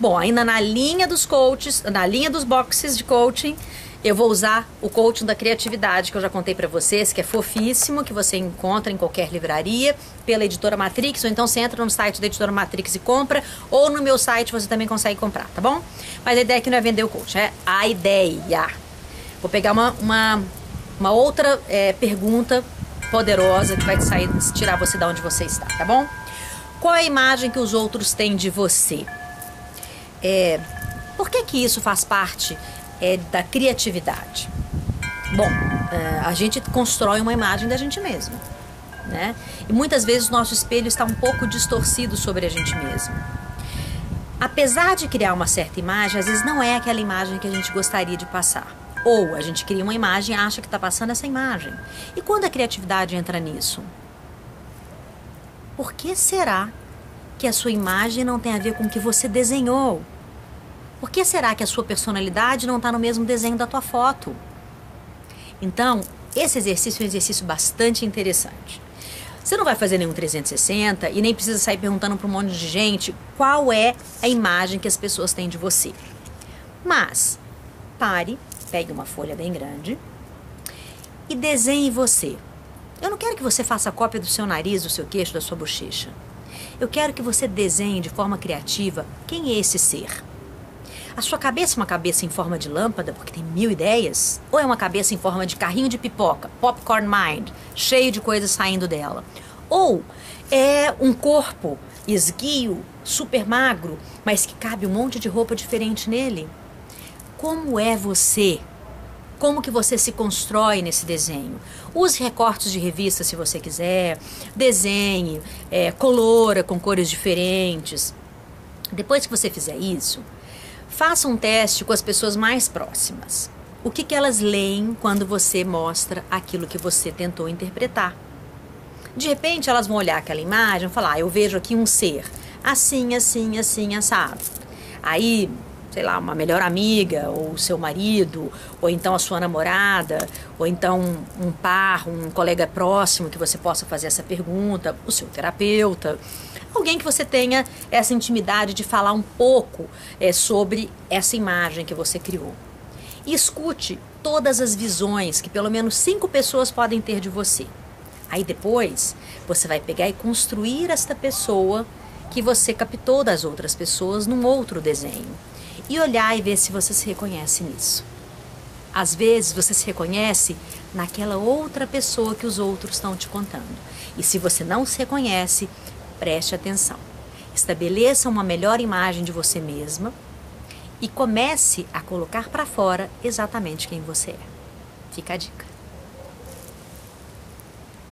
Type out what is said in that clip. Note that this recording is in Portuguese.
Bom, ainda na linha dos coaches, na linha dos boxes de coaching, eu vou usar o coaching da criatividade que eu já contei para vocês, que é fofíssimo, que você encontra em qualquer livraria, pela editora Matrix, ou então você entra no site da editora Matrix e compra, ou no meu site você também consegue comprar, tá bom? Mas a ideia aqui não é vender o coaching, é a ideia. Vou pegar uma, uma, uma outra é, pergunta poderosa que vai sair, tirar você da onde você está, tá bom? Qual é a imagem que os outros têm de você? É, por que que isso faz parte é, da criatividade? Bom, é, a gente constrói uma imagem da gente mesmo, né? E muitas vezes o nosso espelho está um pouco distorcido sobre a gente mesmo. Apesar de criar uma certa imagem, às vezes não é aquela imagem que a gente gostaria de passar. Ou a gente cria uma imagem e acha que está passando essa imagem. E quando a criatividade entra nisso? Por que será que a sua imagem não tem a ver com o que você desenhou? Por que será que a sua personalidade não está no mesmo desenho da tua foto? Então, esse exercício é um exercício bastante interessante. Você não vai fazer nenhum 360 e nem precisa sair perguntando para um monte de gente qual é a imagem que as pessoas têm de você. Mas, pare, pegue uma folha bem grande e desenhe você. Eu não quero que você faça cópia do seu nariz, do seu queixo, da sua bochecha. Eu quero que você desenhe de forma criativa quem é esse ser. A sua cabeça é uma cabeça em forma de lâmpada, porque tem mil ideias? Ou é uma cabeça em forma de carrinho de pipoca, popcorn mind, cheio de coisas saindo dela? Ou é um corpo esguio, super magro, mas que cabe um monte de roupa diferente nele? Como é você? Como que você se constrói nesse desenho? Use recortes de revista se você quiser, desenhe, é, colora com cores diferentes. Depois que você fizer isso, faça um teste com as pessoas mais próximas. O que, que elas leem quando você mostra aquilo que você tentou interpretar? De repente elas vão olhar aquela imagem e falar: ah, eu vejo aqui um ser assim, assim, assim, assado. Aí sei lá, uma melhor amiga, ou seu marido, ou então a sua namorada, ou então um par, um colega próximo que você possa fazer essa pergunta, o seu terapeuta, alguém que você tenha essa intimidade de falar um pouco é, sobre essa imagem que você criou. E escute todas as visões que pelo menos cinco pessoas podem ter de você. Aí depois você vai pegar e construir esta pessoa que você captou das outras pessoas num outro desenho e olhar e ver se você se reconhece nisso. Às vezes você se reconhece naquela outra pessoa que os outros estão te contando. E se você não se reconhece, preste atenção. Estabeleça uma melhor imagem de você mesma e comece a colocar para fora exatamente quem você é. Fica a dica.